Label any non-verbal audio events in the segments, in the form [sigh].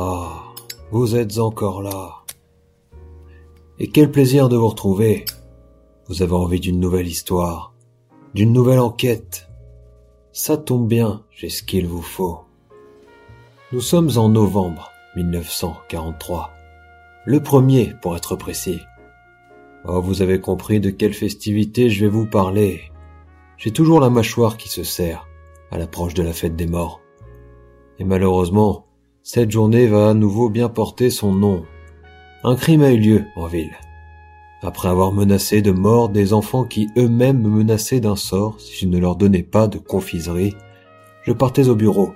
Ah, vous êtes encore là. Et quel plaisir de vous retrouver. Vous avez envie d'une nouvelle histoire, d'une nouvelle enquête. Ça tombe bien, j'ai ce qu'il vous faut. Nous sommes en novembre 1943. Le premier, pour être précis. Oh, vous avez compris de quelle festivité je vais vous parler. J'ai toujours la mâchoire qui se serre à l'approche de la fête des morts. Et malheureusement, cette journée va à nouveau bien porter son nom. Un crime a eu lieu en ville. Après avoir menacé de mort des enfants qui eux-mêmes me menaçaient d'un sort si je ne leur donnais pas de confiserie, je partais au bureau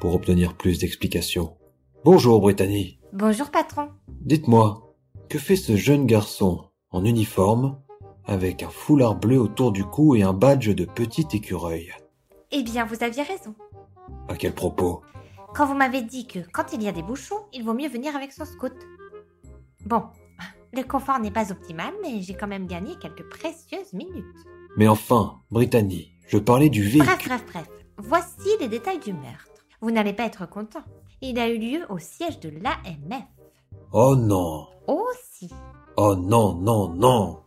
pour obtenir plus d'explications. Bonjour Brittany. Bonjour patron. Dites-moi, que fait ce jeune garçon en uniforme avec un foulard bleu autour du cou et un badge de petit écureuil? Eh bien, vous aviez raison. À quel propos? Quand vous m'avez dit que quand il y a des bouchons, il vaut mieux venir avec son scout. Bon, le confort n'est pas optimal, mais j'ai quand même gagné quelques précieuses minutes. Mais enfin, Brittany, je parlais du véhicule. Bref, bref, bref. Voici les détails du meurtre. Vous n'allez pas être content. Il a eu lieu au siège de l'AMF. Oh non Oh si. Oh non, non, non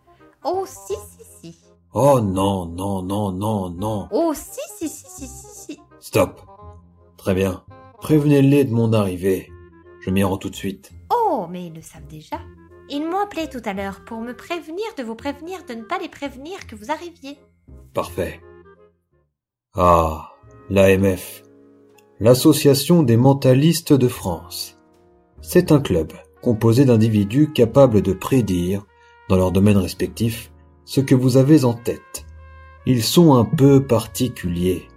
Oh si, si, si. Oh non, non, non, non, non Oh si, si, si, si, si, si. Stop Très bien. Prévenez-les de mon arrivée. Je m'y rends tout de suite. Oh, mais ils le savent déjà. Ils m'ont appelé tout à l'heure pour me prévenir de vous prévenir de ne pas les prévenir que vous arriviez. Parfait. Ah, l'AMF. L'Association des mentalistes de France. C'est un club composé d'individus capables de prédire, dans leur domaine respectif, ce que vous avez en tête. Ils sont un peu particuliers.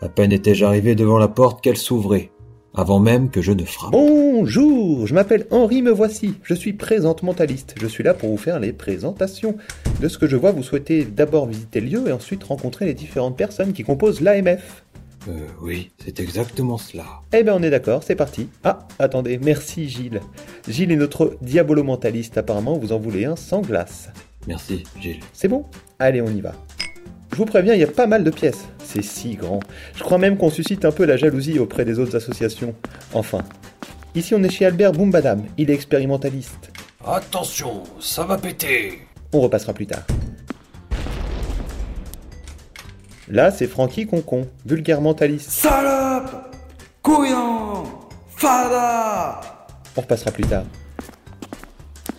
À peine étais-je arrivé devant la porte qu'elle s'ouvrait, avant même que je ne frappe. Bonjour, je m'appelle Henri Me Voici, je suis présente mentaliste. Je suis là pour vous faire les présentations. De ce que je vois, vous souhaitez d'abord visiter le lieu et ensuite rencontrer les différentes personnes qui composent l'AMF. Euh, oui, c'est exactement cela. Eh ben on est d'accord, c'est parti. Ah, attendez, merci Gilles. Gilles est notre diabolo mentaliste, apparemment vous en voulez un sans glace. Merci, Gilles. C'est bon? Allez, on y va. Je vous préviens, il y a pas mal de pièces. C'est si grand. Je crois même qu'on suscite un peu la jalousie auprès des autres associations. Enfin. Ici, on est chez Albert Boumbadam. Il est expérimentaliste. Attention, ça va péter On repassera plus tard. Là, c'est Francky Concon, vulgaire mentaliste. Salope Couillon Fada On repassera plus tard.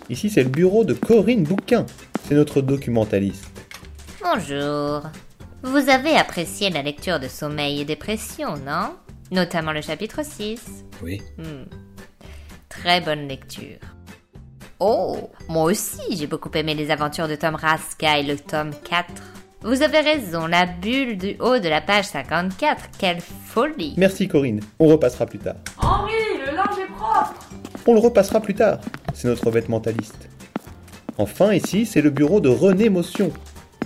Ici, c'est le bureau de Corinne Bouquin. C'est notre documentaliste. Bonjour. Vous avez apprécié la lecture de Sommeil et Dépression, non? Notamment le chapitre 6. Oui. Hmm. Très bonne lecture. Oh, moi aussi, j'ai beaucoup aimé les aventures de Tom Raska et le tome 4. Vous avez raison, la bulle du haut de la page 54, quelle folie Merci Corinne. On repassera plus tard. Henri, le linge est propre On le repassera plus tard. C'est notre bête mentaliste. Enfin, ici, c'est le bureau de René Motion,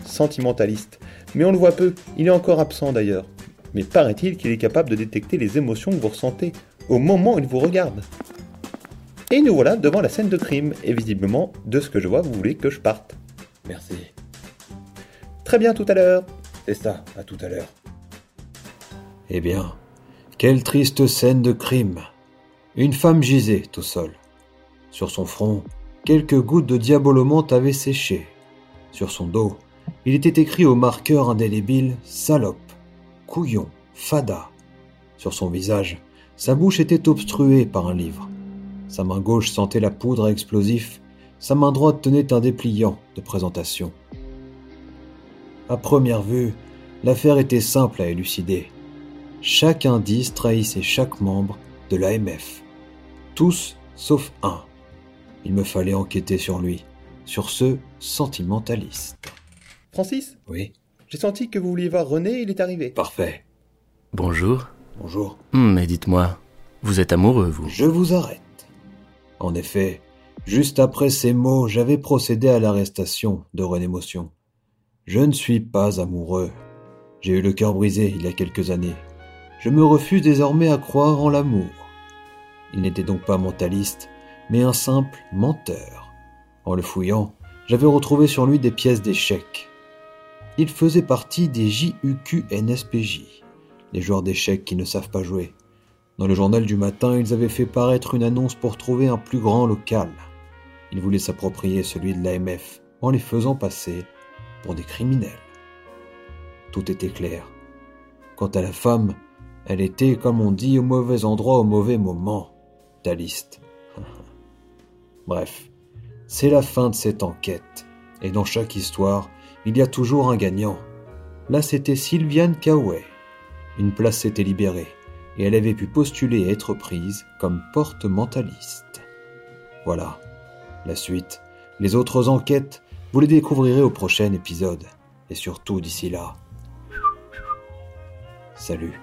sentimentaliste. Mais on le voit peu, il est encore absent d'ailleurs. Mais paraît-il qu'il est capable de détecter les émotions que vous ressentez au moment où il vous regarde. Et nous voilà devant la scène de crime, et visiblement, de ce que je vois, vous voulez que je parte. Merci. Très bien, tout à l'heure. C'est ça, à tout à l'heure. Eh bien, quelle triste scène de crime. Une femme gisait au sol. Sur son front, quelques gouttes de diabolomante avaient séché. Sur son dos, il était écrit au marqueur indélébile Salope, couillon, fada. Sur son visage, sa bouche était obstruée par un livre. Sa main gauche sentait la poudre à explosif, sa main droite tenait un dépliant de présentation. À première vue, l'affaire était simple à élucider. Chaque indice trahissait chaque membre de l'AMF. Tous sauf un. Il me fallait enquêter sur lui, sur ce sentimentaliste. Francis, Oui, j'ai senti que vous vouliez voir René, il est arrivé. parfait. Bonjour. Bonjour. Hmm, mais dites-moi, vous êtes amoureux, vous? Je vous arrête. En effet, juste après ces mots, j'avais procédé à l'arrestation de René Motion. Je ne suis pas amoureux. J'ai eu le cœur brisé il y a quelques années. Je me refuse désormais à croire en l'amour. Il n'était donc pas mentaliste, mais un simple menteur. En le fouillant, j'avais retrouvé sur lui des pièces d'échecs. Il faisait partie des JUQ-NSPJ, les joueurs d'échecs qui ne savent pas jouer. Dans le journal du matin, ils avaient fait paraître une annonce pour trouver un plus grand local. Ils voulaient s'approprier celui de l'AMF en les faisant passer pour des criminels. Tout était clair. Quant à la femme, elle était, comme on dit, au mauvais endroit au mauvais moment. Taliste. [laughs] Bref, c'est la fin de cette enquête. Et dans chaque histoire, il y a toujours un gagnant. Là, c'était Sylviane Kaoué. Une place s'était libérée et elle avait pu postuler à être prise comme porte-mentaliste. Voilà. La suite, les autres enquêtes, vous les découvrirez au prochain épisode. Et surtout d'ici là. Salut.